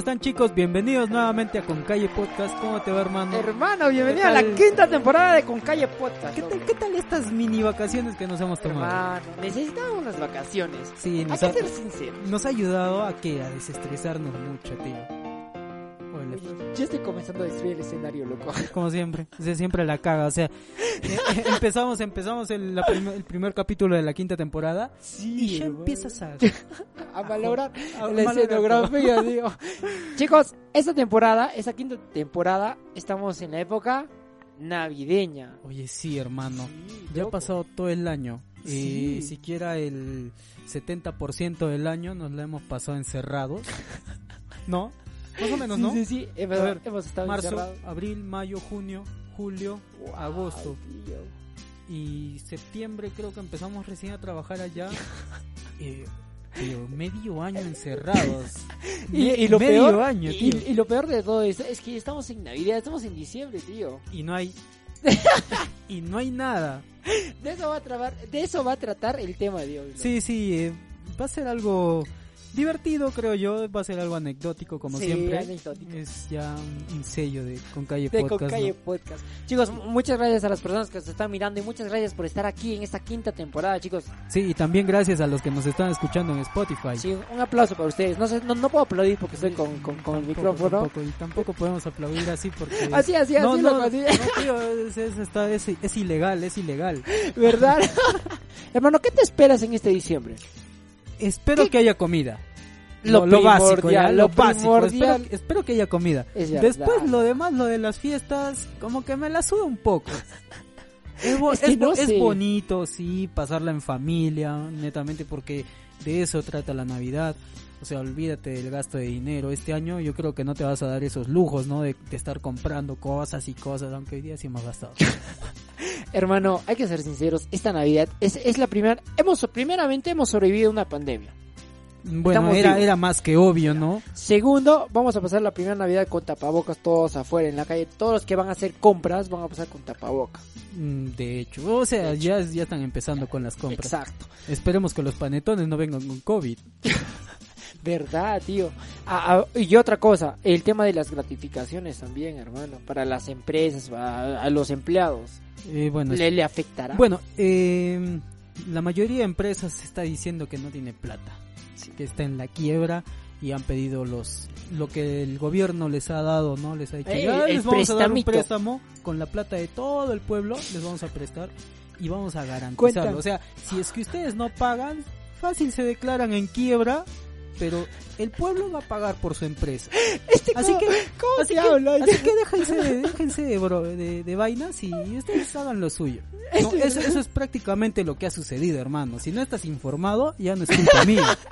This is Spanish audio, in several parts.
están chicos? Bienvenidos nuevamente a Con Calle Podcast. ¿Cómo te va hermano? Hermano, bienvenido ¿Qué a la quinta temporada de Con Calle Podcast. ¿Qué tal, ¿Qué tal estas mini vacaciones que nos hemos tomado? Hermano, necesitamos unas vacaciones. Sí, Hay nos que ha, ser sinceros. nos ha ayudado a que a desestresarnos mucho, tío. Yo estoy comenzando a destruir el escenario, loco. Como siempre, siempre la caga, o sea, eh, eh, empezamos, empezamos el, la prim- el primer capítulo de la quinta temporada y ya empiezas a... a valorar a la escenografía, digo. Chicos, esta temporada, esta quinta temporada, estamos en la época navideña. Oye, sí, hermano, Sí, ya ha pasado todo el año y Sí. siquiera el 70% del año nos lo hemos pasado encerrados, ¿no? Más o menos, ¿no? Sí, sí, sí. Hemos, A ver, hemos estado Marzo, encerrados. abril, mayo, junio, julio, agosto tío. y septiembre creo que empezamos recién a trabajar allá. Eh, tío, medio año encerrados. Y, y lo medio peor, año, y, tío. y lo peor de todo esto es que estamos en Navidad, estamos en diciembre, tío. Y no hay y no hay nada. De eso va a tratar, de eso va a tratar el tema de hoy. ¿no? Sí, sí, eh, va a ser algo divertido, creo yo, va a ser algo anecdótico como Sí, siempre. anecdótico. Es ya un, sello de Con Calle de Podcast. Con ¿no? Calle Podcast. Chicos, muchas gracias a las personas que nos están mirando y muchas gracias por estar aquí en esta quinta temporada, chicos. Sí, y también gracias a los que nos están escuchando en Spotify. Sí, un aplauso para ustedes. No, sé, no, no puedo aplaudir porque estoy con, con, con el Tampoco, micrófono. tampoco, y tampoco podemos aplaudir así porque... Así, así, así, no, loco, no, así. no, tío, es, es- está- es- es ilegal, es ilegal. ¿Verdad? Hermano, ¿qué te esperas en este diciembre? Espero ¿Qué? que haya comida. Lo básico, ya, lo básico. Espero, espero que haya comida. Después lo demás, lo de las fiestas, como que me la suda un poco. Es, bo- Es que es bo- no es sé. bonito, sí, pasarla en familia, netamente porque de eso trata la Navidad. O sea, olvídate del gasto de dinero. Este año yo creo que no te vas a dar esos lujos, ¿no? De, de estar comprando cosas y cosas, aunque hoy día sí hemos gastado. Hermano, hay que ser sinceros. Esta Navidad es, es la primera. Hemos, primeramente, hemos sobrevivido a una pandemia. Bueno, era, más que obvio, ¿no? Segundo, vamos a pasar la primera Navidad con tapabocas todos afuera en la calle. Todos los que van a hacer compras van a pasar con tapabocas. Mm, De hecho, o sea, De hecho. ya, ya están empezando con las compras. Exacto. Esperemos que los panetones no vengan con COVID. Verdad, tío. Ah, ah, y otra cosa, el tema de las gratificaciones también, hermano. Para las empresas, a, a los empleados. Eh, bueno, ¿Le, le afectará? bueno eh, la mayoría de empresas está diciendo que no tiene plata, Sí. que está en la quiebra y han pedido los lo que el gobierno les ha dado, ¿no? Les ha dicho, Eh, "Ya el les vamos a dar un prestamito". préstamo con la plata de todo el pueblo, les vamos a prestar y vamos a garantizarlo. O sea, si es que ustedes no pagan, fácil se declaran en quiebra, pero el pueblo va a pagar por su empresa. Este, Así ¿cómo- que, ¿Cómo así se que, así que déjense, de- déjense de, bro- de, de vainas y ustedes hagan lo suyo. No, eso, eso es prácticamente lo que ha sucedido, hermano. Si no estás informado, ya no es culpa mía.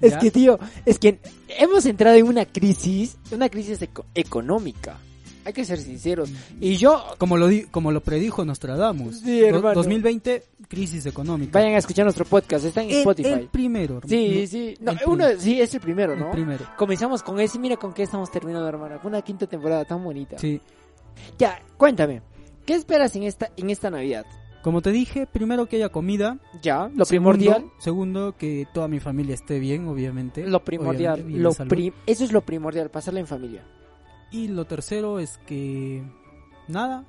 Es que, tío, es que hemos entrado en una crisis, una crisis eco- económica. Hay que ser sinceros. Y yo, Como lo, di- como lo predijo Nostradamus. Sí, hermano. 2020, crisis económica. vayan a escuchar nuestro podcast, está en el, Spotify. el primero. hermano. sí, sí. No, el uno, prim- sí, es el primero, el ¿no? primero. Comenzamos con ese, mira con qué estamos terminando, hermano. Con una quinta temporada tan bonita. Sí. Ya, cuéntame. ¿Qué esperas en esta, en esta Navidad? Como te dije, primero que haya comida. Ya, lo Segundo- primordial. Segundo, que toda mi familia esté bien, obviamente. Lo primordial. Obviamente, Lo de salud. pri- eso es lo primordial, pasarla en familia. Y lo tercero es que nada,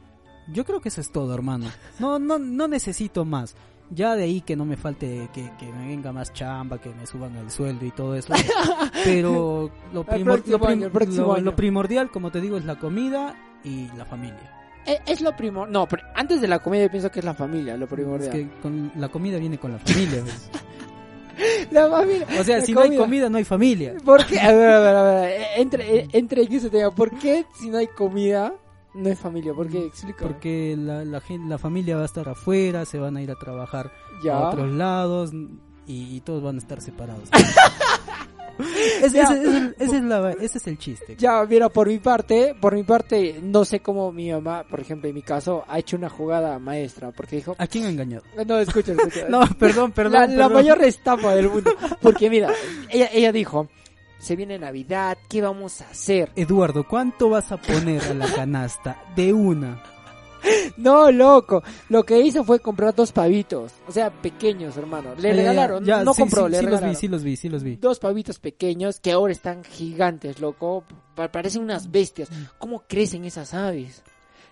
yo creo que eso es todo, hermano. No no no necesito más. Ya de ahí que no me falte que, que me venga más chamba, que me suban el sueldo y todo eso. Pero lo, primor- lo prim- lo- lo primordial, como te digo, es la comida y la familia. Eh, Es, lo primordial. No, pero antes de la comida yo pienso que es la familia, lo Es primordial. que con la comida viene con la familia. La familia. O sea, si no hay comida. no hay familia. ¿Por qué? A ver, a ver, a ver. Entre, eh, entre en ese tema. ¿Por qué si no hay comida no hay familia? ¿Por qué? Explícame. Porque la, la, la familia va a estar afuera, se van a ir a trabajar Ya. a otros lados y, y todos van a estar separados. Ese, Ya. ese- ese- ese es la- ese es el chiste. Ya, mira, por mi parte, por mi parte, no sé cómo mi mamá, por ejemplo, en mi caso, ha hecho una jugada maestra, porque dijo, ¿A quién ha engañado? no, escucha, escucha. No, perdón, perdón. la, la perdón. mayor estafa del mundo, porque mira, ella, ella dijo, se viene Navidad, ¿qué vamos a hacer? Eduardo, ¿cuánto vas a poner a la canasta? De una. No, loco, lo que hizo fue comprar dos pavitos, o sea, pequeños, hermano, le Eh, regalaron, ya, no sí, compró, sí, le sí los regalaron. vi, sí los vi, sí los vi. Dos pavitos pequeños que ahora están gigantes, loco. Pa- parecen unas bestias. ¿Cómo crecen esas aves?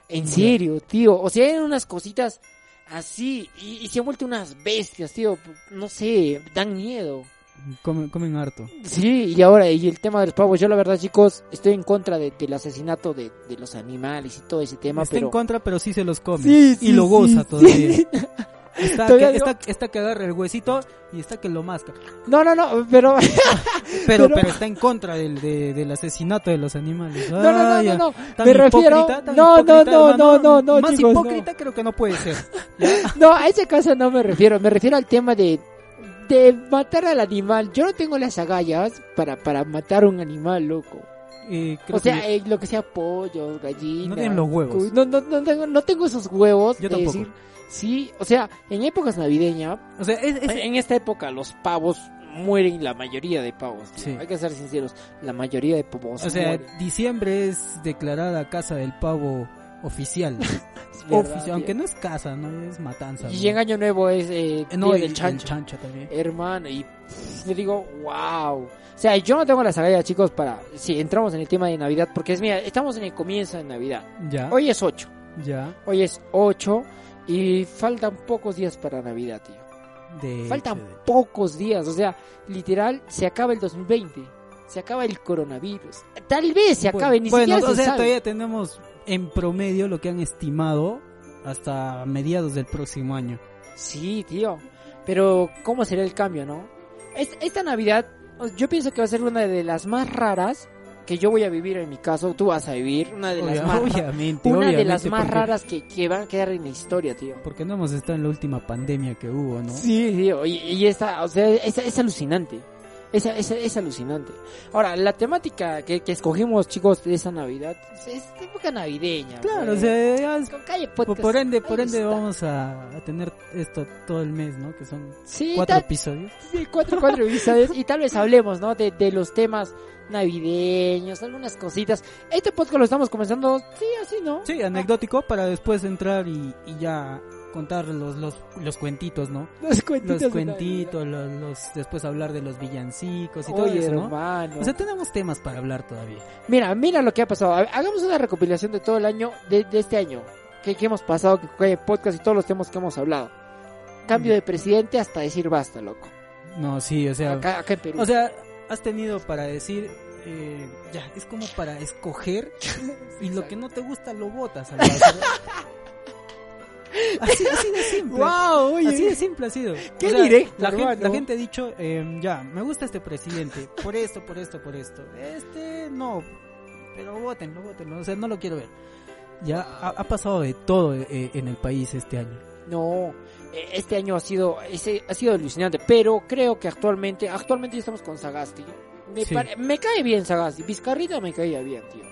En serio, tío. O sea, eran unas cositas así. Y, y se han vuelto unas bestias, tío. No sé, dan miedo. Comen, comen harto. Sí, y ahora, y el tema de los pavos. Yo, la verdad, chicos, estoy en contra de- del asesinato de, de los animales y todo ese tema. Está pero... en contra, pero sí se los come. Sí, sí, y lo goza sí, todavía. Está, Todavía que, digo- está, está que agarra el huesito y está que lo masca. No, no, no, pero... Pero, Pero- pero está en contra del, de- del asesinato de los animales. No, no, no, no, no. Me refiero... No, no, no, no, no, no, Más chicos, no. hipócrita creo que no puede ser. No, a ese caso no me refiero, me refiero al tema de de matar al animal. Yo no tengo las agallas para para matar a un animal, loco. Eh, creo O sea, que eh, lo que sea pollo, gallina. No tienen los huevos. No, no, no tengo, no tengo esos huevos. Yo de tampoco. decir, sí, o sea, en épocas navideñas, o sea, es, es- en esta época los pavos mueren la mayoría de pavos. Sí. Hay que ser sinceros, la mayoría de pavos o sea, mueren. diciembre es declarada casa del pavo oficial. Oficial, aunque no es casa, no es matanza. Y ¿no? en año nuevo es eh, Eh, no, del el chancho. también. hermano, y pff, yo digo, wow. O sea, yo no tengo las agallas, chicos, para si entramos en el tema de Navidad, porque es, mira, estamos en el comienzo de Navidad. Ya, Hoy es 8, ya. hoy es 8 y faltan pocos días para Navidad, tío. De Faltan hecho, de- pocos días, o sea, literal, se acaba el 2020, se acaba el coronavirus. Tal vez se Bueno, acabe, ni bueno, siquiera o se sea, sabe. todavía tenemos en promedio lo que han estimado hasta mediados del próximo año. Sí, tío. Pero, ¿cómo será el cambio, no? Es- Esta Navidad, yo pienso que va a ser una de las más raras que yo voy a vivir en mi caso. Tú vas a vivir una de las más, obviamente, una de obviamente, las más porque- raras que, que van a quedar en la historia, tío. Porque no hemos estado en la última pandemia que hubo, ¿no? Sí, tío. Y, y esta, o sea, es, es alucinante. Es, es, es alucinante. Ahora, la temática que, que escogimos, chicos, de esa Navidad es, época navideña. Claro, o sea, es- Con calle podcast, por ende, por ende está. vamos a, a tener esto todo el mes, ¿no? Que son Sí, cuatro episodios. Sí, cuatro, cuatro episodios. Y tal vez hablemos, ¿no? De, de los temas navideños, algunas cositas. Este podcast lo estamos comenzando, sí, así, ¿no? Sí, anecdótico para después entrar y, y ya contar los, los, los cuentitos, ¿no? Los cuentitos. Los cuentitos, los, los- después hablar de los villancicos y todo eso, ¿no? hermano. O sea, tenemos temas para hablar todavía. mira, mira lo que ha pasado. Ha- Hagamos una recopilación de todo el año, de, de este año. Que, que hemos pasado, que que podcast y todos los temas que hemos hablado. Cambio de presidente hasta decir basta, loco. No, sí, o sea, Acá, acá en Perú. o sea, has tenido para decir, eh, ya, es como para escoger y lo que no te gusta lo botas. así, así de simple. ¡Wow! Oye, Así de simple ha sido. Qué directo, la, gente, la gente ha dicho, eh, ya, me gusta este presidente, por esto, por esto, por esto. Este, no, pero votenlo, votenlo, o sea, no lo quiero ver. Ya ha, ha pasado de todo eh, en el país este año. No, eh, este año ha sido ese, ha sido alucinante, pero creo que actualmente actualmente estamos con Sagasti. Me, Sí. pare- me cae bien Sagasti, Vizcarrita me caía bien, tío.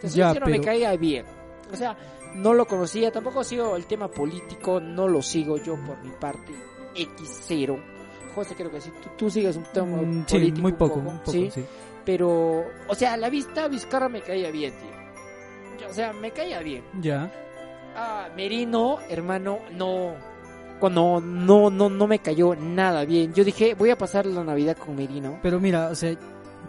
Te soy Ya, sincero, me pero- caía bien. O sea, no lo conocía, tampoco sigo el tema político, no lo sigo yo por mi parte. X0. José, creo que sí, tú, tú sigues un tema Mm, sí, político. muy un poco, un poco, ¿sí? sí. Pero, o sea, a la vista Vizcarra me caía bien, tío. O sea, me caía bien. Ya. Ah, Merino, hermano, no. No, no, no, no me cayó nada bien. Yo dije, voy a pasar la Navidad con Merino. Pero mira, o sea,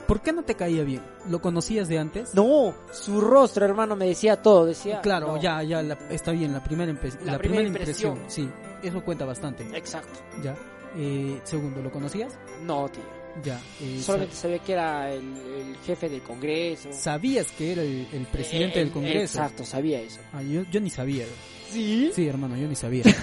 ¿por qué no te caía bien? ¿Lo conocías de antes? No, su rostro, hermano, me decía todo. Decía. Claro, no. ya, ya, la- está bien, la primera, La la primera primera impresión. impresión. Sí, eso cuenta bastante. Exacto. Ya. Eh, segundo, ¿lo conocías? No, tío. Ya. eh, Solamente sabía que era el, el jefe del Congreso. sa- sabías que era el, el presidente Eh, del Congreso. Exacto, sabía eso. Ah, yo, yo ni sabía. ¿Sí? Sí, hermano, yo ni sabía.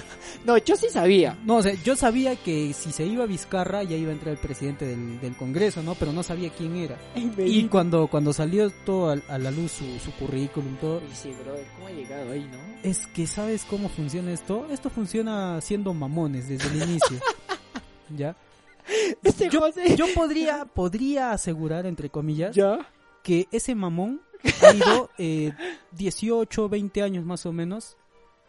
No, yo sí sabía. No, o sea, yo sabía que si se iba a Vizcarra ya iba a entrar el presidente del, del Congreso, ¿no? Pero no sabía quién era. Y cuando, cuando salió todo a, a la luz su, su currículum, todo, Sí, brother, ¿cómo ha llegado ahí, no? es que ¿sabes cómo funciona esto? Esto funciona siendo mamones desde el inicio. ¿Ya? Este yo, José. yo podría, podría asegurar, entre comillas, Ya. que ese mamón ha ido eh, 18, 20 años más o menos,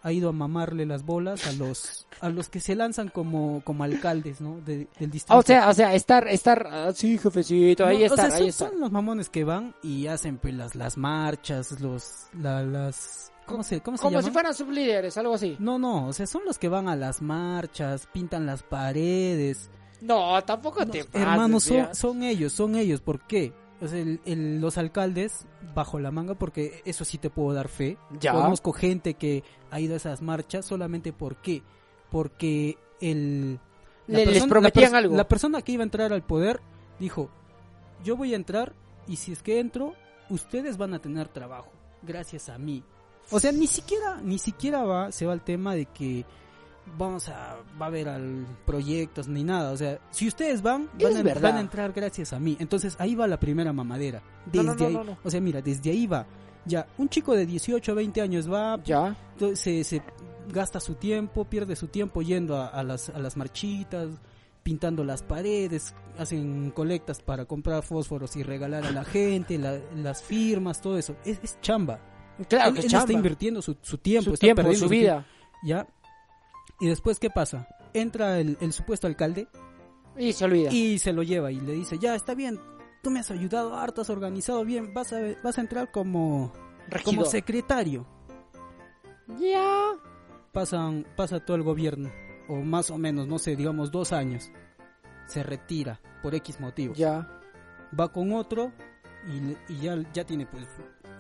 ha ido a mamarle las bolas a los a los que se lanzan como, como alcaldes, ¿no? De- del distrito. O sea, o sea, estar, estar, ah, sí, jefecito, ahí No, o estar, sea, ahí son, estar. son los mamones que van y hacen pues las, las marchas, los la- las ¿cómo se cómo se Como si fueran sublíderes, algo así. No, no, o sea, son los que van a las marchas, pintan las paredes. No, tampoco No, te pases, hermanos, son, son ellos, son ellos. ¿Por qué? O sea, el- el- los alcaldes bajo la manga, porque eso sí te puedo dar fe. Ya. Conozco gente que ha ido a esas marchas solamente ¿por qué? Porque el... la Le- les persona- prometían la algo. La persona que iba a entrar al poder dijo, yo voy a entrar y si es que entro, ustedes van a tener trabajo, gracias a mí. O sea, ni siquiera, ni siquiera va, se va al tema de que vamos a, va a haber al proyectos ni nada. O sea, si ustedes van, van, a, verdad. van a entrar gracias a mí. Entonces ahí va la primera mamadera. Desde no, no, ahí. no. O sea, mira, desde ahí va. Ya, un chico de 18 20 años va, Ya. se, se gasta su tiempo, pierde su tiempo yendo a, a las, a las marchitas, pintando las paredes, hacen colectas para comprar fósforos y regalar a la gente, la- las firmas, todo eso. Es, es chamba. Claro, él que él chamba. está invirtiendo su, su tiempo, su está tiempo, perdiendo su vida. ¿Ya? Y después, ¿qué pasa? Entra el, el supuesto alcalde Y se olvida. y se lo lleva y le dice, ya, está bien, tú me has ayudado harto, has organizado bien, vas a, vas a entrar como, como secretario. Ya. pasan, pasa todo el gobierno, o más o menos, no sé, digamos dos años, se retira por X motivo. Ya. Va con otro y, y ya, ya tiene pues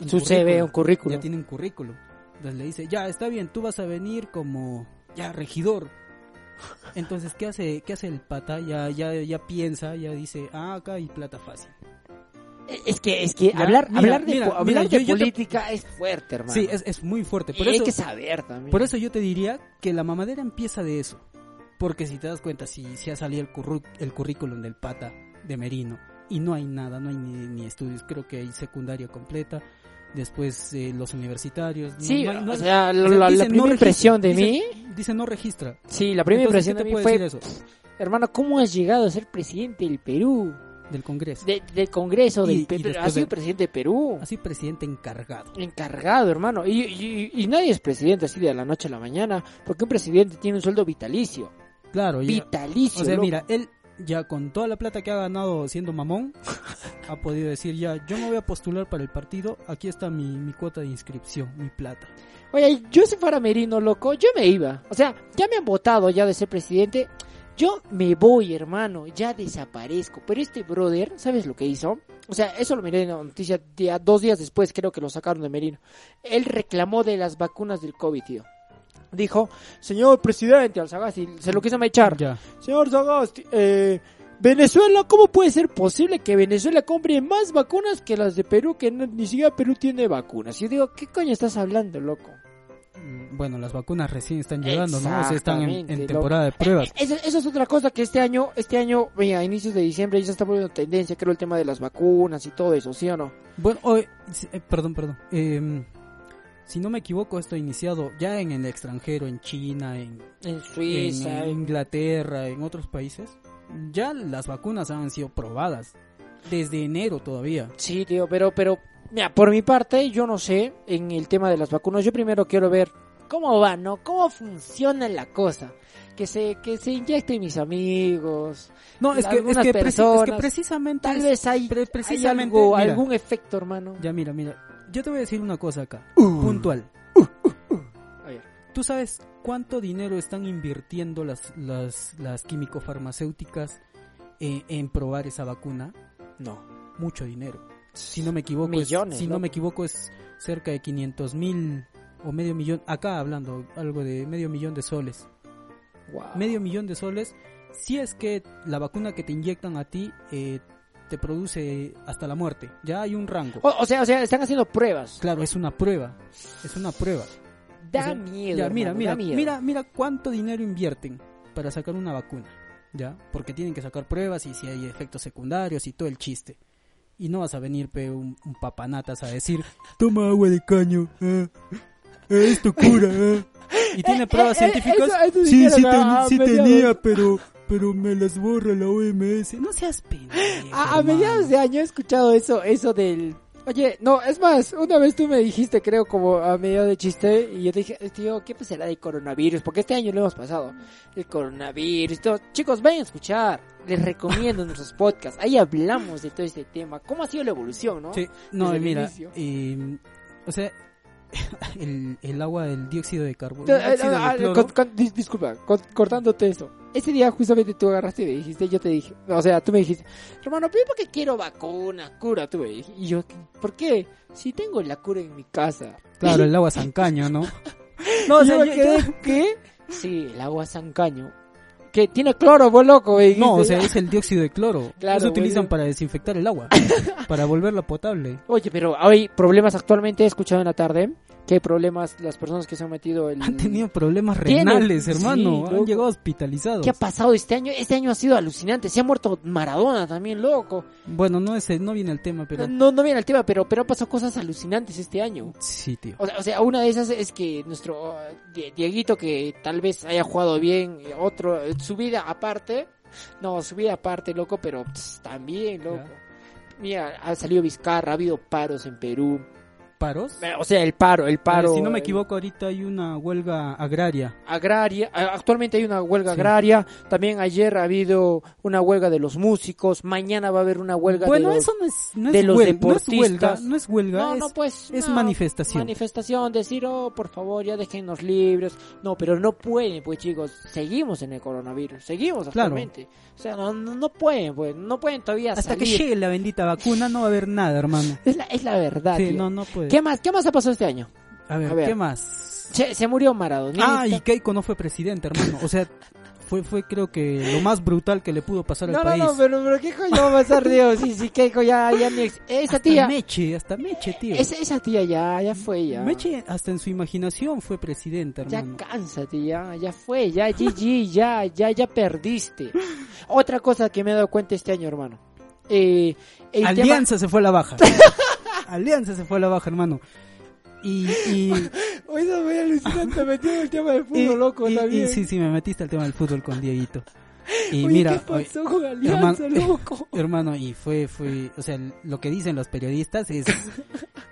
Su CV, un Ya currículum. tiene un currículum. Entonces le dice, ya, está bien, tú vas a venir como, ya, regidor. Entonces, ¿qué hace, qué hace el pata? Ya, ya, ya piensa, ya dice, ah, acá hay plata fácil. Es que, es que Ya, hablar, mira, hablar de, mira, po- mira, hablar yo- de yo te- política es fuerte, hermano. Sí, es, es muy fuerte. Por Y hay eso, que saber también. Por eso yo te diría que la mamadera empieza de eso. Porque si te das cuenta, si, si ha salido el, curru- el currículum del pata de Merino y no hay nada, no hay ni, ni estudios, creo que hay secundaria completa, después eh, los universitarios. Sí, no hay- no o sea, la, primera no impresión de mí, dice- no registra. sí, la primera Entonces, impresión ¿qué de mí fue, eso? hermano, ¿cómo has llegado a ser presidente del Perú? Del Congreso. De- del Congreso, del Perú. Has sido de- presidente de Perú. Así presidente encargado. Encargado, hermano. Y, y- y nadie es presidente así de la noche a la mañana, porque un presidente tiene un sueldo vitalicio. Claro, ya- Vitalicio. O sea, loco. mira, él ya con toda la plata que ha ganado siendo mamón, ha podido decir ya, yo me voy a postular para el partido, aquí está mi, mi cuota de inscripción, mi plata. Oye, yo si fuera Merino, loco, yo me iba. O sea, ya me han votado ya de ser presidente. Yo me voy, hermano, ya desaparezco. Pero este brother, ¿sabes lo que hizo? O sea, eso lo miré en la noticia día- dos días después, creo que lo sacaron de Merino. Él reclamó de las vacunas del COVID, tío. Dijo, señor presidente, al Sagasti, se lo quiso echar. Ya. Señor Sagasti, eh, Venezuela, ¿cómo puede ser posible que Venezuela compre más vacunas que las de Perú, que no- ni siquiera Perú tiene vacunas? Yo digo, ¿qué coño estás hablando, loco? Mm, Bueno, las vacunas recién están llegando, ¿no? O sea, están en, loco. temporada de pruebas. Eh, Eso, eso es otra cosa que este año, este año, mira, a inicios de diciembre ya se está volviendo tendencia, creo, el tema de las vacunas y todo eso, ¿sí o no? Bueno, hoy, eh, perdón, perdón. Eh, si no me equivoco, esto ha iniciado ya en el extranjero, en China, en, Suiza, en- Inglaterra, en otros países. Ya las vacunas han sido probadas. Desde enero todavía. Sí, tío, pero, pero, mira, por mi parte, yo no sé, en el tema de las vacunas, yo primero quiero ver cómo va, ¿no? ¿Cómo funciona la cosa? Que se, que se inyecten mis amigos, No, es que, es que, es que precisamente... tal vez hay, pre- hay precisamente, algo- mira. algún efecto, hermano. Ya, mira, mira. Yo te voy a decir una cosa acá. Uh. Puntual. A ver. ¿Tú sabes cuánto dinero están invirtiendo las, las, las químico-farmacéuticas en, en probar esa vacuna? No. Mucho dinero. Si no me equivoco, es- si no me equivoco es cerca de 500 mil o medio millón. Acá hablando algo de medio millón de soles. Wow. Medio millón de soles. Si es que la vacuna que te inyectan a ti eh, te produce hasta la muerte. Ya hay un rango. O, o sea, o sea, están haciendo pruebas. Claro, es una prueba. Es una prueba. Da O sea, miedo. Ya, mira, hermano, mira, da miedo. mira, mira cuánto dinero invierten para sacar una vacuna, ¿ya? Porque tienen que sacar pruebas y si hay efectos secundarios y todo el chiste. Y no vas a venir, pe, un, un papanatas a decir, toma agua de caño, ah, ah, esto cura, ah". Y tiene pruebas eh, eh, científicas. eso- eso sí, sí, ten- a sí tenía, pero pero me las borra la OMS. No seas pendejo. A, a mediados de año he escuchado eso, eso del... Oye, no, es más, una vez tú me dijiste, creo, como a medio de chiste, y yo dije, tío, ¿qué pasará de coronavirus? Porque este año lo hemos pasado. El coronavirus, todo. Chicos, vayan a escuchar. Les recomiendo nuestros podcasts. Ahí hablamos de todo este tema. ¿Cómo ha sido la evolución, no? Sí, no, Desde mira, y, o sea, el, el agua, el dióxido de carbono, Eh, ah, dis- disculpa, cortándote eso. Ese día justamente tú agarraste y me dijiste, yo te dije, o sea, tú me dijiste, hermano, pero ¿por qué quiero vacuna, cura? Tú me dijiste, y yo, ¿por qué? Si tengo la cura en mi casa. claro, el agua sancaño, ¿no? No, o yo sea, yo- quedé, ¿qué? Sí, el agua Sancaño. Que tiene cloro, vos loco, dijiste. no, o sea, es el dióxido de cloro. Claro, Eso utilizan para desinfectar el agua, para volverla potable. Oye, pero hay problemas actualmente, he escuchado en la tarde, que hay problemas las personas que se han metido el... Han tenido problemas Tienen- renales, hermano. Han llegado hospitalizados. ¿Qué ha pasado este año? Este año ha sido alucinante, se ha muerto Maradona también, loco. Bueno, no es, no viene el tema, pero No, no viene el tema, pero, pero han pasado cosas alucinantes este año. sí, tío. O sea, o sea, una de esas es que nuestro uh, Die- Dieguito, que tal vez haya jugado bien, eh, otro, eh, su vida aparte, no, su vida aparte, loco, pero pss, también, loco. Mira, ha salido Vizcarra, ha habido paros en Perú. ¿Paros? Eh, O sea, el paro, el paro. Eh, si no me equivoco, ahorita hay una huelga agraria. agraria, actualmente hay una huelga Sí. agraria, también ayer ha habido una huelga de los músicos, mañana va a haber una huelga Bueno, de los... eso no es, no de es los huelga, no es huelga, deportistas. no es huelga, No, es, no, pues. es manifestación. Manifestación, decir, oh, por favor, ya déjennos libres. No, pero no pueden, pues chicos, seguimos en el coronavirus, seguimos Claro. actualmente. O sea, no, no, pueden, pues, no pueden todavía Hasta que llegue la bendita vacuna no va a haber nada, hermano. Es la, es la verdad. Sí, no, no puede. ¿Qué más, qué más ha pasado este año? A ver, A ver. ¿qué más? Se, se murió Maradona. Ah, y Keiko no fue presidente, hermano. O sea, fue, fue creo que lo más brutal que le pudo pasar No, al no, país. no, pero, pero qué coño va a pasar, Dios. Sí, sí, coño, ya, ya ni ex- Esa hasta tía, Meche, hasta Meche, tío. esa, esa tía ya, ya fue, ya. Meche hasta en su imaginación fue presidente, Ya hermano. cánsate, ya, ya fue, ya GG, ya, ya, ya perdiste. Otra cosa que me he dado cuenta este año, hermano. Eh, el tema- Alianza se fue a la baja. Alianza se fue a la baja, hermano. Y, y, Hoy no voy alucinante metido en el tema del fútbol, y- loco, y- también. sí, sí, me metiste al tema del fútbol con Dieguito. Y Oye, mira, ¿qué pasó con Alianza, hermano- loco? hermano, y fue, fue, o sea, lo que dicen los periodistas es,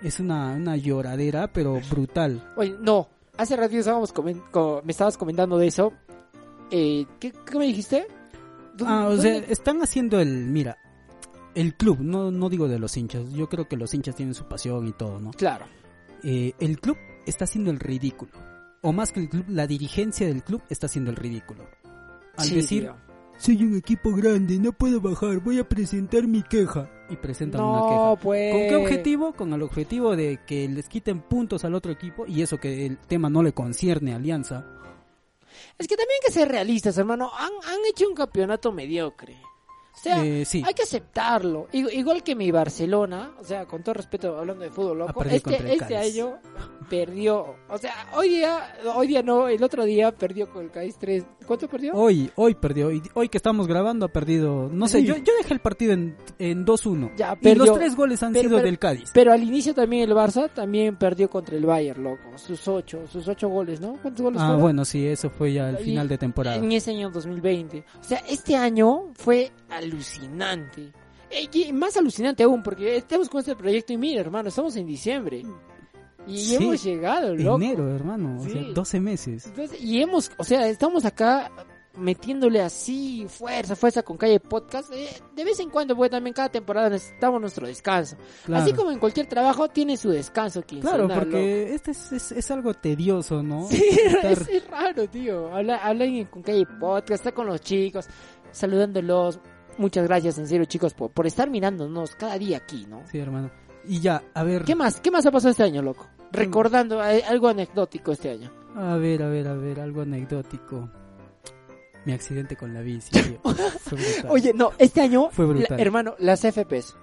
es una, una lloradera, pero brutal. Oye, no, hace ratito estábamos comen- co- me estabas comentando de eso. Eh, ¿qué, qué me dijiste? ¿Dó- Ah, o sea, están haciendo el, mira, el club, no, no digo de los hinchas, yo creo que los hinchas tienen su pasión y todo, ¿no? Claro. Eh, el club está haciendo el ridículo. O más que el club, la dirigencia del club está haciendo el ridículo. Al Sí, decir, tío. soy un equipo grande, no puedo bajar, voy a presentar mi queja. Y presentan una queja. No, pues. ¿Con qué objetivo? Con el objetivo de que les quiten puntos al otro equipo y eso que el tema no le concierne a Alianza. Es que también hay que ser realistas, hermano. Han, han hecho un campeonato mediocre. O sea, Eh, sí. hay que aceptarlo. Igu- Igual que mi Barcelona, o sea, con todo respeto hablando de fútbol loco, este, este año perdió. O sea, hoy día, hoy día no, el otro día perdió con el Cádiz 3. ¿Cuánto perdió? Hoy, hoy perdió. y Hoy que estamos grabando ha perdido. No sé, Sí. yo, yo dejé el partido en, en 2-1. Ya, Y perdió. los tres goles han Pero- sido pero- del Cádiz. Pero al inicio también el Barça también perdió contra el Bayern, loco. Sus ocho, sus ocho goles, ¿no? ¿Cuántos goles Ah, fueron? bueno, sí, eso fue ya al Y- final de temporada. En ese año 2020. O sea, este año fue alucinante. Eh, Y más alucinante aún, porque estamos con este proyecto y mira, hermano, estamos en diciembre. Y Sí, hemos llegado, loco. Enero, hermano. O Sí. sea, 12 meses. Entonces, y hemos, o sea, estamos acá metiéndole así fuerza, fuerza con calle podcast. Eh, de vez en cuando, porque también cada temporada necesitamos nuestro descanso. Claro. Así como en cualquier trabajo tiene su descanso quincenal. Claro, porque este es, es, es algo tedioso, ¿no? loco. Sí, Estar- es, es raro, tío. Habla, habla con calle podcast, está con los chicos, saludándolos. Muchas gracias, en serio, chicos, por, por estar mirándonos cada día aquí, ¿no? Sí, hermano. Y ya, a ver. ¿Qué más? ¿Qué más ha pasado este año, loco? Recordando eh, algo anecdótico este año. A ver, a ver, a ver, algo anecdótico. Mi accidente con la bici. Fue. Oye, no, este año, Fue brutal. la- hermano, las FPs.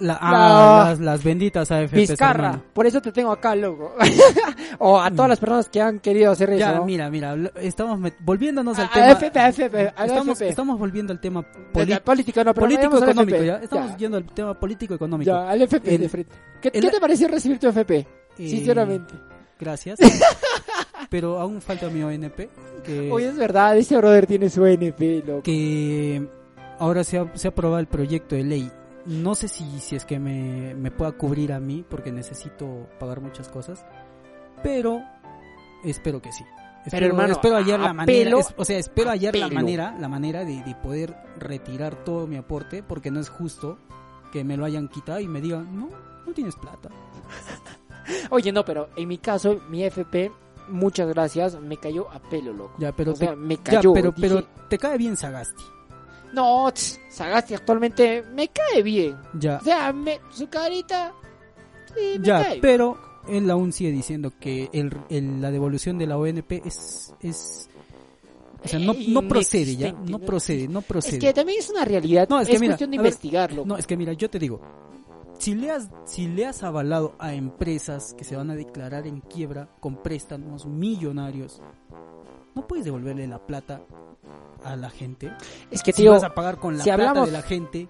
La- ah, las, las benditas AFPs, Vizcarra, hermano. por eso te tengo acá, loco. o a todas las personas que han querido hacer eso. Ya, ¿no? mira, mira, estamos volviéndonos al a tema. FP, a FP, a estamos, volviendo al tema no, político al económico, ya. Estamos ya, yendo al tema político económico. ya, al FP El- de frente. ¿Qué, el- qué te pareció recibir tu FP? Eh, Sinceramente. Gracias. pero aún falta mi ONP. Que, Oye, es verdad, ese brother tiene su NP, loco. que ahora se ha, se ha aprobado el proyecto de ley. No sé si, si es que me, me pueda cubrir a mí, porque necesito pagar muchas cosas, pero espero que sí. Espero, hermano, espero hallar la manera, es- o sea, espero hallar la manera, la manera de, de poder retirar todo mi aporte, porque no es justo que me lo hayan quitado y me digan, no, no tienes plata. Oye, no, pero en mi caso, mi FP, muchas gracias, me cayó a pelo, loco. Ya, pero o sea, te- me ya, cayó. pero, dije, pero te cae bien Sagasti. No, tss, Sagasti actualmente me cae bien. Ya, O sea, me- su carita, sí, me ya, cae bien. pero él aún sigue diciendo que el, el- la devolución de la ONP es, es o sea, no, no procede ya, no procede, no procede. Es que también es una realidad, No, es es, que mira, cuestión de ver, investigarlo. No, es que mira, yo te digo, si le has, si le has avalado a empresas que se van a declarar en quiebra con préstamos millonarios, no puedes devolverle la plata a la gente. es que, si tío, vas a pagar con la si plata hablamos- de la gente,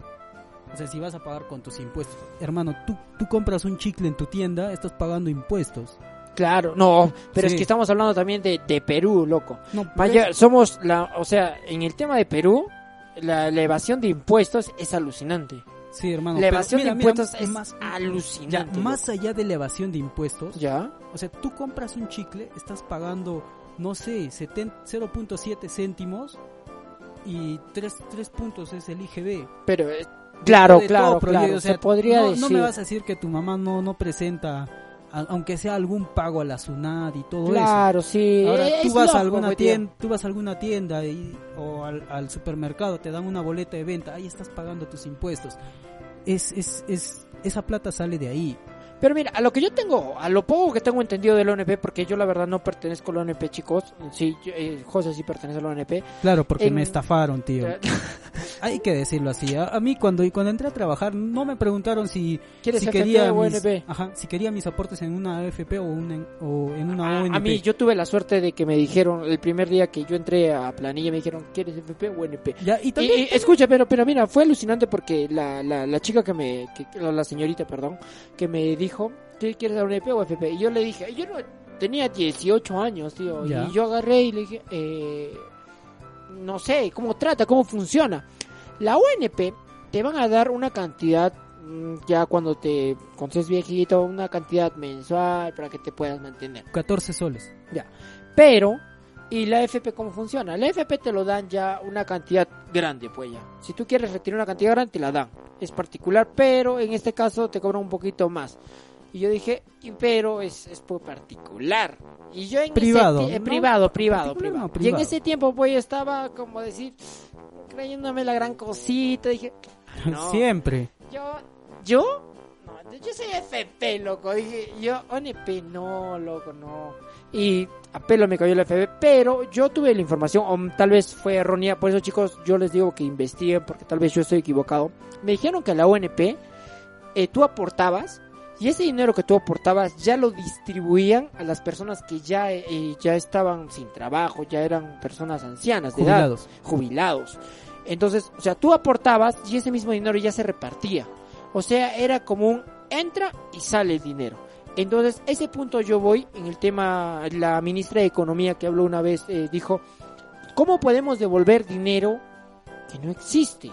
o sea, si vas a pagar con tus impuestos, hermano, tú, tú compras un chicle en tu tienda, estás pagando impuestos. claro, no, pero Sí. es que estamos hablando también de, de Perú, loco. No, Vaya, somos la, o sea, en el tema de Perú, la, evasión de impuestos es alucinante. sí, hermano. la pero evasión mira, de mira, impuestos es más, ya, alucinante. más allá de la evasión de impuestos. ¿Ya? O sea, tú compras un chicle, estás pagando, no sé, 70 0.7 céntimos y 3, tres puntos es el IGB. Pero, eh, claro, claro, claro, o sea, se podría no, decir. no me vas a decir que tu mamá no, no presenta, a- aunque sea algún pago a la SUNAT y todo Claro, sí. eso. Ahora, eh, tú es vas, a alguna tienda, tú vas a alguna tienda y- o al, al supermercado, te dan una boleta de venta, ahí estás pagando tus impuestos. Es, es, es, esa plata sale de ahí. Pero mira, a lo que yo tengo, a lo poco que tengo entendido del ONP, porque yo la verdad no pertenezco al ONP, chicos. Sí, yo- eh, José sí pertenece al ONP. Claro, porque En- me estafaron, tío. Hay que decirlo así. A, a mí cuando cuando entré a trabajar no me preguntaron si ¿Quieres si quería mis, ajá, si quería mis aportes en una AFP o, una en- o en una A, ONP. a mí, yo tuve la suerte de que me dijeron, el primer día que yo entré a planilla, me dijeron, ¿quieres FP o ONP? ya, y también y, escucha, pero, pero mira, fue alucinante porque la, la, la chica que me, que- la señorita, perdón, que me dijo, ¿qué quieres dar ONP o FP? Y yo le dije, yo no, tenía 18 años, tío, Ya. y yo agarré y le dije, eh, no sé, ¿cómo trata? ¿Cómo funciona? La ONP te van a dar una cantidad, mm, ya cuando te, cuando seas viejito, una cantidad mensual para que te puedas mantener. 14 soles. Pero, ¿y la FP cómo funciona? La FP te lo dan ya una cantidad grande, pues ya. Si tú quieres retirar una cantidad grande, te la dan. Es particular, pero en este caso te cobran un poquito más. Y yo dije, pero es, es por particular. Y yo en Privado, ese ti- eh, privado, privado, privado. Y en privado. ese tiempo, pues yo estaba como decir, creyéndome la gran cosita. Dije, No. Siempre. yo, yo, yo soy FP, loco. Dije, yo, ONP, no, loco, no. Y a pelo me cayó la FP, pero yo tuve la información, o tal vez fue errónea. Por eso, chicos, yo les digo que investiguen, porque tal vez yo estoy equivocado. Me dijeron que a la ONP eh, tú aportabas. Y ese dinero que tú aportabas ya lo distribuían a las personas que ya, eh, ya estaban sin trabajo, ya eran personas ancianas de edad Jubilados. jubilados. Entonces, o sea, tú aportabas y ese mismo dinero ya se repartía. O sea, era como un entra y sale el dinero. Entonces, ese punto yo voy en el tema, la ministra de Economía que habló una vez eh, dijo, ¿cómo podemos devolver dinero que no existe?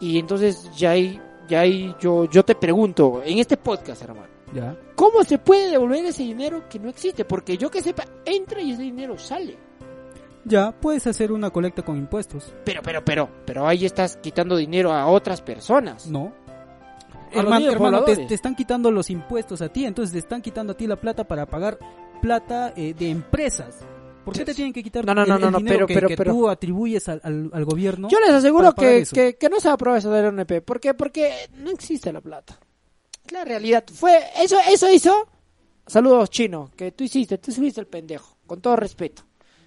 Y entonces ya ahí, ya ahí yo, yo te pregunto, en este podcast, hermano, Ya. ¿cómo se puede devolver ese dinero que no existe? Porque yo que sepa, entra y ese dinero sale. Ya, puedes hacer una colecta con impuestos. Pero, pero, pero, pero ahí estás quitando dinero a otras personas. No. A Hermano, hermano, te, están quitando los impuestos a ti, entonces te están quitando a ti la plata para pagar plata eh, de empresas. ¿Por qué te tienen que quitar No, no, el, no, no, pero- que, pero- que pero- tú atribuyes al, al- al gobierno? Yo les aseguro que, que, que no se aprueba eso del ONP. ¿Por qué? Porque no existe la plata. Es la realidad. Fue, eso, eso hizo. Saludos, chino, que tú hiciste, tú fuiste el pendejo, con todo respeto.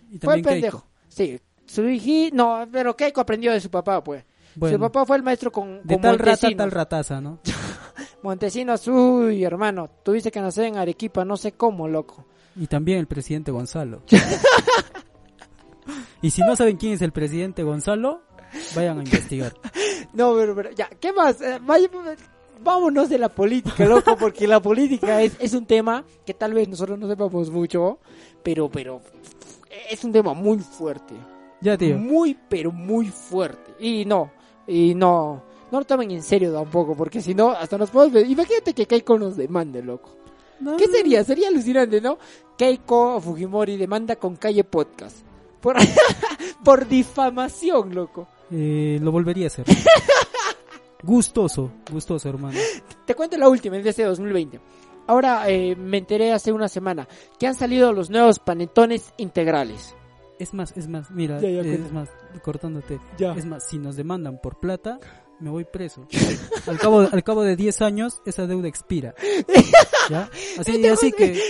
Y Fue el también Keiko. pendejo. Sí, su hiji, no, pero Keiko aprendió de su papá, pues. Bueno, Su papá fue el maestro con, de con tal rata, Montesinos. tal rataza, ¿no? Montesinos, uy, hermano, tuviste que nacer en Arequipa, no sé cómo, loco. Y también el presidente Gonzalo. y si no saben quién es el presidente Gonzalo, vayan a investigar. No, pero, pero ya, ¿qué más? Eh, vaya- vámonos de la política, loco, porque la política es, es un tema que tal vez nosotros no sepamos mucho, pero, pero es un tema muy fuerte. Ya, tío. Muy, pero muy fuerte. Y no, y no, no lo tomen en serio tampoco, porque si no, hasta nos podemos... ver- Imagínate que Keiko nos demande, loco. No, ¿Qué sería? Sería alucinante, ¿no? Keiko Fujimori demanda con Calle Podcast. Por, por difamación, loco. eh, lo volvería a hacer. gustoso, gustoso, hermano. Te cuento la última, es de este 2020. Ahora eh, me enteré hace una semana que han salido los nuevos panetones integrales. Es más, es más, mira, Ya, ya, cuenta. es más, cortándote. Ya. Es más, si nos demandan por plata, me voy preso. al cabo al cabo de 10 años, esa deuda expira. ¿Ya? Así, así que...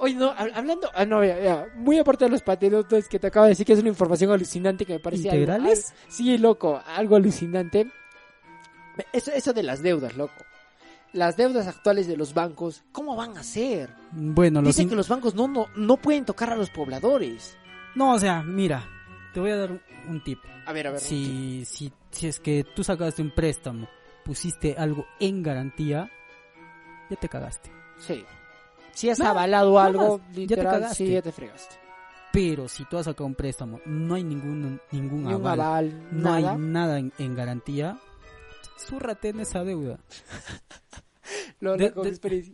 Oye, no, hab- hablando, ah, no, ya, ya, muy aparte de los panetones que te acabo de decir que es una información alucinante que me parece ¿Integrales? algo- sí, loco, algo alucinante. Eso, eso de las deudas, loco. Las deudas actuales de los bancos, ¿cómo van a ser? Bueno, Dicen que los bancos no, no, no pueden tocar a los pobladores. No, o sea, mira, te voy a dar un- tip. A ver, a ver. Si, si, si es que tú sacaste un préstamo, pusiste algo en garantía, ya te cagaste. Sí. Si has Nada, avalado algo, más, ya te cagaste. sí, ya te fregaste. Pero si tú has sacado un préstamo, no hay ningún, ningún Ni aval, aval, no nada. hay nada en, en garantía, zúrrate en esa deuda. Lo De-.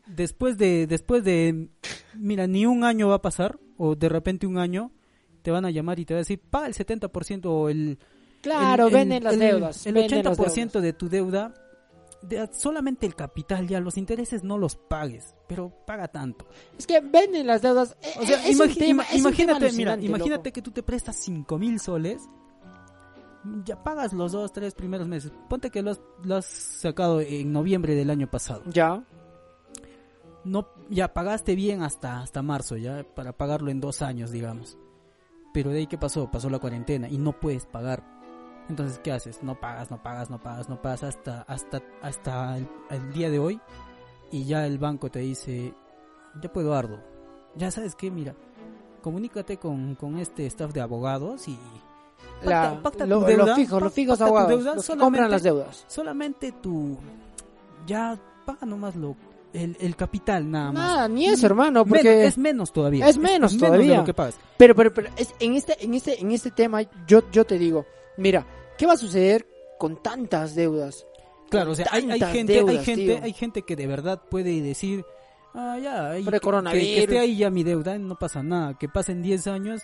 Después de, después de, mira, ni un año va a pasar, o de repente un año, te van a llamar y te van a decir, paga el 70% o el... Claro, el- venden el- las el- deudas. El venden las 80% deudas. de tu deuda, de- solamente el capital ya, los intereses no los pagues, pero paga tanto. Es que venden las deudas. eh, O sea, es imagi- tema- es imagínate, mira, alucinante, imagínate loco. que tú te prestas 5 mil soles, ya pagas los dos, tres primeros meses. Ponte que lo has, lo has sacado en noviembre del año pasado. Ya. No, ya pagaste bien hasta, hasta marzo, ya, para pagarlo en dos años, digamos. Pero de ahí, ¿qué pasó? Pasó la cuarentena y no puedes pagar. Entonces, ¿qué haces? No pagas, no pagas, no pagas, no pagas hasta, hasta, hasta el, el día de hoy. Y ya el banco te dice, ya puedo ardo. Ya sabes qué, mira, comunícate con, con este staff de abogados y La, Pacta- pacta lo- tu deuda, los fijos, los fijos pacta abogados. deuda los que solamente- compran las deudas. solamente tu, ya paga nomás lo, el, el capital nada más. Nada, ni eso, hermano, Men- porque... es menos todavía. es menos todavía. lo que pagas. Pero, pero, pero, es, en este, en este, en este tema, yo, yo te digo, mira, ¿qué va a suceder con tantas deudas? Claro, o sea, hay, hay gente, hay gente, tío. hay gente que de verdad puede decir, ah, ya. Que, que esté ahí ya mi deuda, no pasa nada, que pasen 10 años,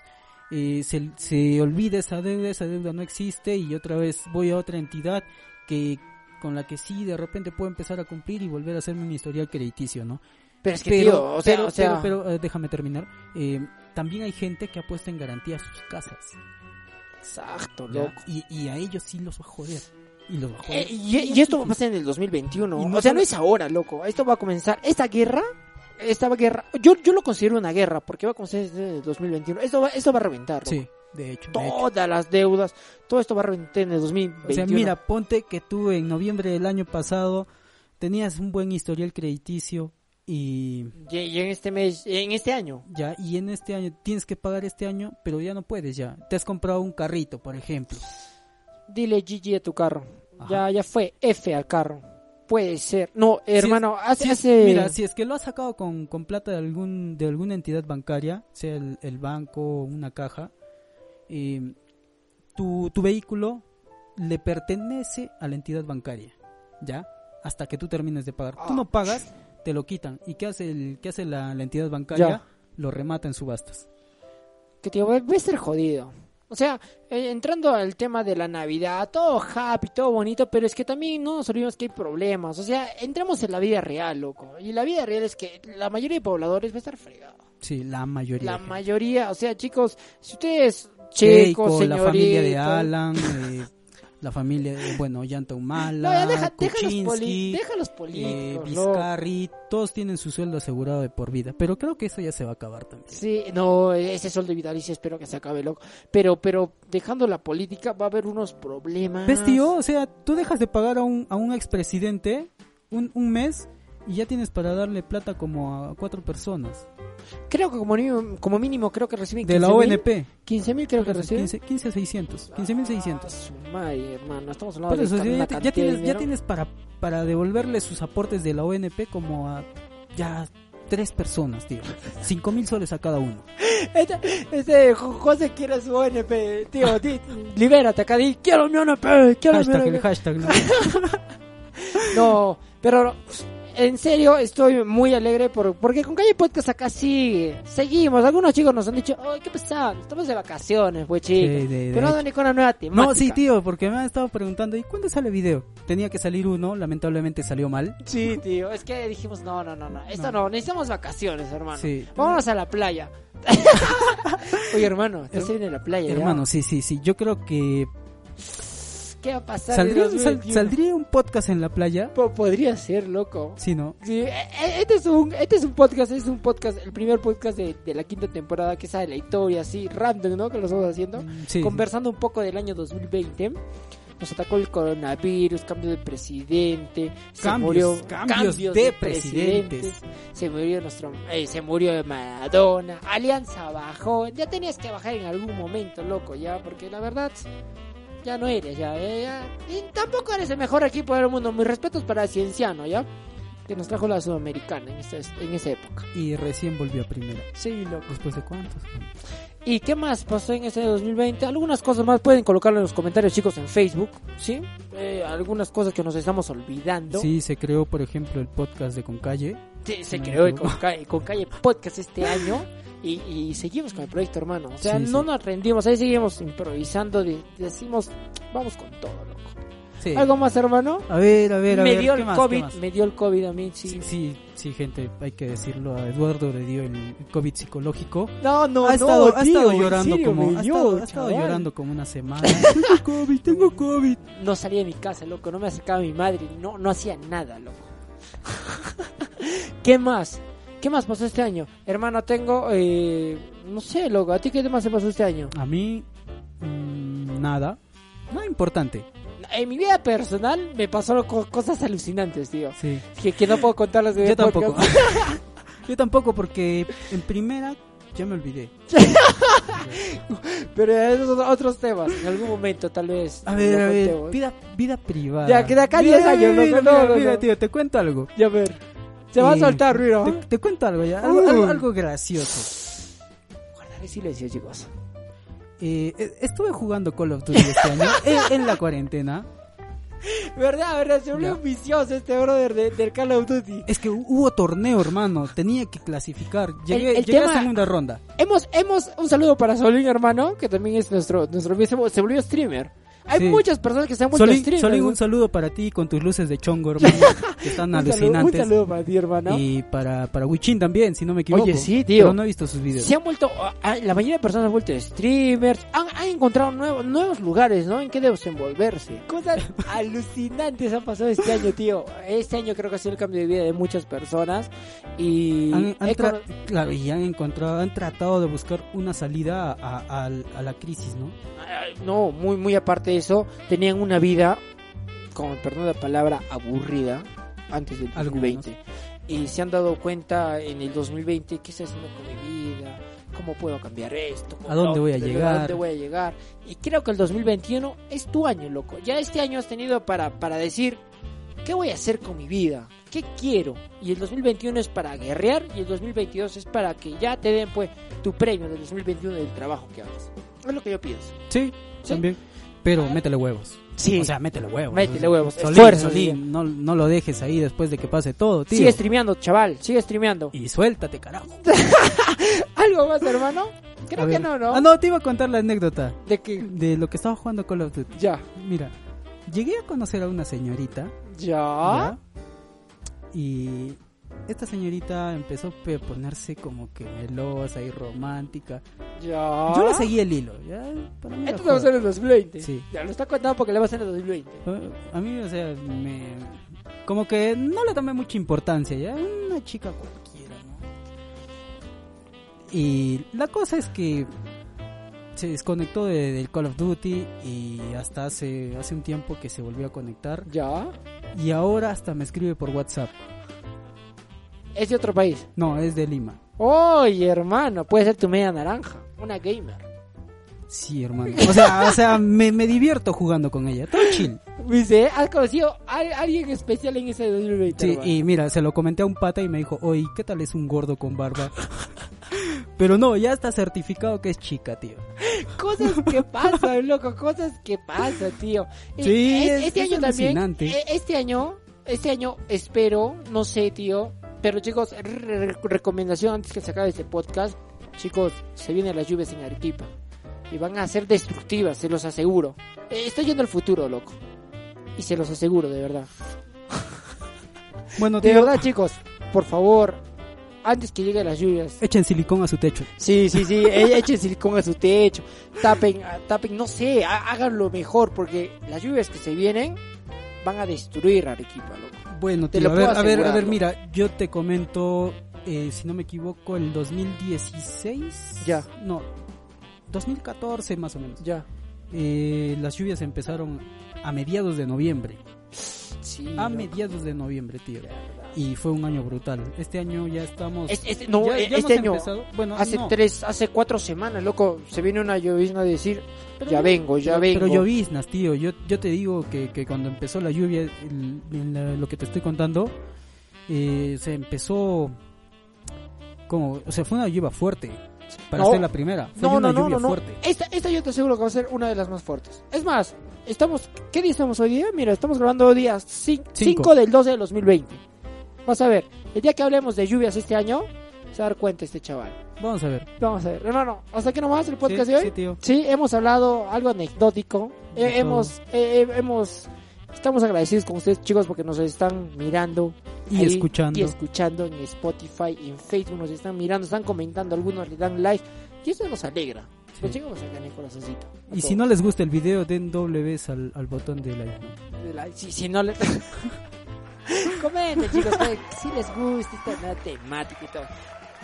eh, se, se olvida esa deuda, esa deuda no existe y otra vez voy a otra entidad que con la que sí de repente puedo empezar a cumplir y volver a hacerme un historial crediticio, ¿no? Pero es que, pero, tío, o sea, pero, o sea... pero, pero, eh, déjame terminar. Eh, también hay gente que ha puesto en garantía sus casas. Exacto, loco. Y, y a ellos sí los va a joder. Y los va a joder. Eh, y, y esto va a pasar en el 2021. Y no o sea, no es ahora, loco. Esto va a comenzar. Esta guerra, esta guerra, yo, yo lo considero una guerra porque va a comenzar en el 2021. Esto va, esto va a reventar. loco. Sí, de hecho. de hecho. Todas las deudas, todo esto va a reventar en el 2021. O sea, mira, ponte que tú en noviembre del año pasado tenías un buen historial crediticio y Y, y en este mes, en este año. ya y en este año tienes que pagar este año, pero ya no puedes ya. Te has comprado un carrito, por ejemplo. Dile GG a tu carro. Ajá. Ya, ya fue F al carro. Puede ser. No, Si es- hermano, hace, si es- hace- Mira, si es que lo has sacado con, con plata de algún de alguna entidad bancaria, sea el, el banco o una caja, eh, tu, tu vehículo le pertenece a la entidad bancaria, ¿ya? Hasta que tú termines de pagar. Tú no pagas, te lo quitan. ¿Y qué hace, el, qué hace la, la entidad bancaria? Ya. Lo remata en subastas. que tío, va va a ser jodido. O sea, eh, entrando al tema de la Navidad, todo happy, todo bonito, pero es que también no nos olvidemos que hay problemas. O sea, entramos en la vida real, loco. Y la vida real es que la mayoría de pobladores va a estar fregado. Sí, la mayoría. La mayoría, o sea, chicos, si ustedes, Keiko, chicos, la familia de Alan, eh, la familia de, bueno, Yanta Humala, No, deja, Kuczynski, deja los eh, políticos, loco. Vizcarri, todos tienen su sueldo asegurado de por vida, pero creo que eso ya se va a acabar también. Sí, no, ese sol de vitalicio espero que se acabe, loco. Pero, pero dejando la política va a haber unos problemas. ¿Ves, tío? O sea, tú dejas de pagar a un, a un expresidente un, un mes y ya tienes para darle plata como a cuatro personas. Creo que como mínimo, como mínimo creo que reciben De la 15,000. ONP. 15 mil creo que reciben. 15, 15 600. 15.600. Ah, su madre, hermano, estamos hablando Por de eso, ya, ya tienes, ya tienes para, para devolverle sus aportes de la ONP como a ya tres personas, tío. Cinco mil soles a cada uno. Este, este Jo- José quiere su ONP, tío, di- libérate acá, di, quiero mi ONP, quiero Hashtag, mi el ONP. hashtag, ¿no? No, pero en serio estoy muy alegre por, porque con Calle Podcast acá sigue, seguimos, algunos chicos nos han dicho, ay, qué pesado, estamos de vacaciones, pues chicos, Sí, de- de pero no con una nueva temática. No, sí, tío, porque me han estado preguntando, ¿y cuándo sale video? Tenía que salir uno, lamentablemente salió mal. Sí, tío, es que dijimos, no, no, no, no, esto No. no, necesitamos vacaciones, hermano. Sí. Vámonos a la playa. Oye, hermano, viene a la playa, ya. Hermano, sí, sí, sí. Yo creo que ¿Qué va a pasar? en saldría, sal- 2021? saldría un podcast en la playa. Po- Podría ser, loco. Sí, ¿no? Sí, e- e- este es un, este es un podcast, es un podcast, el primer podcast de, de la quinta temporada que sale la historia así, random, ¿no? Que lo estamos haciendo. Sí. Conversando un poco del año 2020. Nos atacó el coronavirus, cambio de presidente, se Cambios, murió, cambios de presidentes. se murió nuestro, eh, se murió Maradona, Alianza bajó, ya tenías que bajar en algún momento, loco, ya, porque la verdad ya no eres, ya, ya, ya. y tampoco eres el mejor equipo del mundo, mis respetos para Cienciano, ya, que nos trajo la sudamericana en esa, en esa época. Y recién volvió a primera. Sí, loco. ¿Después de cuántos? ¿Y qué más pasó en ese 2020? Algunas cosas más pueden colocarlo en los comentarios, chicos, en Facebook, ¿sí? Eh, algunas cosas que nos estamos olvidando. Sí, se creó, por ejemplo, el podcast de Concalle. Sí, se No, creó el no. con, Calle, con Calle Podcast este año y, y seguimos con el proyecto, hermano. O sea, Sí, no sí. nos rendimos, ahí seguimos improvisando, de- decimos, vamos con todo, loco. Sí. ¿Algo más, hermano? A ver, a ver, a me ver. dio ¿qué el más, COVID, me dio el COVID a mí, sí. Sí, sí, gente, hay que decirlo. A Eduardo le dio el COVID psicológico. No, no, ha estado, ha tío, estado llorando serio, como, ha dio, estado, ha llorando como una semana. tengo COVID, tengo COVID. No salía de mi casa, loco, no me acercaba a mi madre, no, no hacía nada, loco. ¿Qué más? ¿Qué más pasó este año? Hermano, tengo, eh, no sé, loco, ¿a ti qué más se pasó este año? A mí, mm, nada. Nada importante. En mi vida personal me pasaron co- cosas alucinantes, tío. Sí. Que, que no puedo contarlas de Yo tampoco. Yo tampoco porque en primera ya me olvidé. Pero esos son otros temas. En algún momento, tal vez. A ver, a ver, vida, vida privada. Ya, que de acá a Mira, 10 años, mira, mira, no, no, mira, no. tío, te cuento algo. Ya, a ver. Se va a soltar, mira. Te, te cuento algo ya, algo, algo, algo gracioso. Guardaré silencio, chicos. Eh, eh, estuve jugando Call of Duty este año en, en la cuarentena. ¿Verdad, verdad? Se volvió vicioso este brother de- del Call of Duty. Es que hubo torneo, hermano. Tenía que clasificar. Llegué, El- el llegué a segunda ronda. Hemos, hemos, un saludo para Solín, hermano, que también es nuestro, nuestro, se volvió streamer. Hay muchas personas que se han vuelto Solín, streamers. ¿no? un saludo para ti con tus luces de chongo, hermano. que están Un saludo- alucinantes. Un saludo para ti, hermano. Y para, para Wichin también, si no me equivoco. Oye, sí, tío. Pero no he visto sus videos. Se han vuelto, la mayoría de personas han vuelto streamers, han, han encontrado nuevos, nuevos lugares, ¿no? En que desenvolverse. Cosas alucinantes han pasado este año, tío. Este año creo que ha sido el cambio de vida de muchas personas y Han, han claro, y han encontrado, han tratado de buscar una salida a, a- a la crisis, ¿no? No, muy, muy aparte de eso, tenían una vida, con perdón de la palabra, aburrida antes del Algunos. 2020. Y se han dado cuenta en el 2020 qué estoy haciendo con mi vida, cómo puedo cambiar esto, ¿A dónde voy a llegar? ¿A dónde voy a llegar? Y creo que el 2021 es tu año, loco. Ya este año has tenido para, para decir, ¿qué voy a hacer con mi vida? ¿Qué quiero? Y el 2021 es para guerrear y el 2022 es para que ya te den pues tu premio del 2021 del trabajo que hagas. Es lo que yo pienso. Sí, Sí. también. Pero métele huevos. Sí. O sea, métele huevos. Métele huevos. Solín, Esfuerzo, Solín, no, no lo dejes ahí después de que pase todo, tío. Sigue streameando, chaval, sigue streameando. y suéltate, carajo. ¿Algo más, hermano? Creo A que ver. no, ¿no? Ah, no, te iba a contar la anécdota De que de lo que estaba jugando Call of Duty. ya, Mira, llegué a conocer a una señorita. ya, ¿ya? Y esta señorita empezó a ponerse como que melosa y romántica. ya. Yo le seguí el hilo. ¿ya? Para mí era Esto te va a en el 2020. Sí. Ya lo está contando porque le va a hacer en el 2020. A mí, o sea, me... Como que no le tomé mucha importancia, ¿ya? Una chica cualquiera, ¿no? Y la cosa es que se desconectó de- del Call of Duty y hasta hace, hace un tiempo que se volvió a conectar. Ya. Y ahora hasta me escribe por WhatsApp. Es de otro país. No, es de Lima. Oye, hermano, puede ser tu media naranja. Una gamer. Sí, hermano. O sea, o sea me, me divierto jugando con ella. Todo chill. Dice, ¿has conocido a alguien especial en ese 2020? Sí, hermano? y mira, se lo comenté a un pata y me dijo, oye, ¿qué tal es un gordo con barba? Pero no, ya está certificado que es chica, tío. Cosas que pasan, loco, cosas que pasan, tío. Sí, es- es- este es año también, eh, este año, este año espero, no sé, tío, pero chicos, re- re- recomendación antes que se acabe este podcast, chicos, se vienen las lluvias en Arequipa y van a ser destructivas, se los aseguro. Eh, estoy yendo al futuro, loco. Y se los aseguro, de verdad. Bueno, De verdad, chicos, por favor, antes que lleguen las lluvias, echen silicón a su techo. Sí, sí, sí, e- echen silicón a su techo, tapen, ah, tapen, no sé, háganlo mejor, porque las lluvias que se vienen van a destruir a Arequipa, loco. Bueno, Te tío, lo a ver, a ver, a ver, mira, yo te comento, eh, si no me equivoco, el 2016. Ya. No, 2014 más o menos. Ya. Eh, las lluvias empezaron a mediados de noviembre. Sí. A loco. mediados de noviembre, tío. Y fue un año brutal. Este año ya estamos... Es- este- no, ya- eh, ya este año, Bueno, hace no, tres, hace cuatro semanas, loco, se viene una llovizna de decir, pero ya vengo, ya pero, vengo. Pero lloviznas, tío. Yo, yo te digo que, que cuando empezó la lluvia, el- en la- lo que te estoy contando, eh, se empezó como, o sea, fue una lluvia fuerte. Para No. ser la primera, fue No, una no, lluvia fuerte. Esta, esta yo te aseguro que va a ser una de las más fuertes. Es más, estamos, ¿qué día estamos hoy día? Mira, estamos grabando hoy día 5 Cinco. del 12 del 2020. Vas a ver, el día que hablemos de lluvias este año, se va a dar cuenta este chaval. Vamos a ver. Vamos a ver, hermano, hasta aquí nomás el podcast Sí, de hoy. sí, tío. Sí, hemos hablado algo anecdótico. Eh, hemos, eh, eh, hemos, estamos agradecidos con ustedes, chicos, porque nos están mirando Y ahí, escuchando. y escuchando en Spotify, en Facebook, nos están mirando, están comentando, algunos le dan like y eso nos alegra. Sí. Los chicos nos sacan el corazoncito. Y si todos. no les gusta el video, den doble vez al, al botón de like. De like, si, si no le comenten, chicos, que si les gusta esta nueva temática y todo.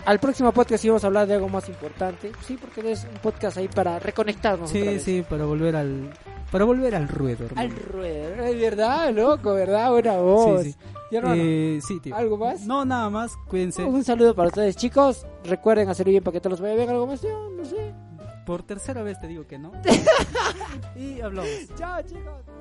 Al próximo podcast sí vamos a hablar de algo más importante. Sí, porque es un podcast ahí para reconectarnos. otra Sí, vez. sí, para volver al para volver al ruedo, hermano. Al ruedo, es verdad, loco, ¿verdad? Buena voz. Sí, sí. Y hermano, Eh, sí, tío. ¿algo más? No, nada más, cuídense. Un saludo para ustedes, chicos. Recuerden hacer bien para que todos los vaya bien. ¿Algo más? No sé. Por tercera vez te digo que no. y hablamos. Chao, chicos.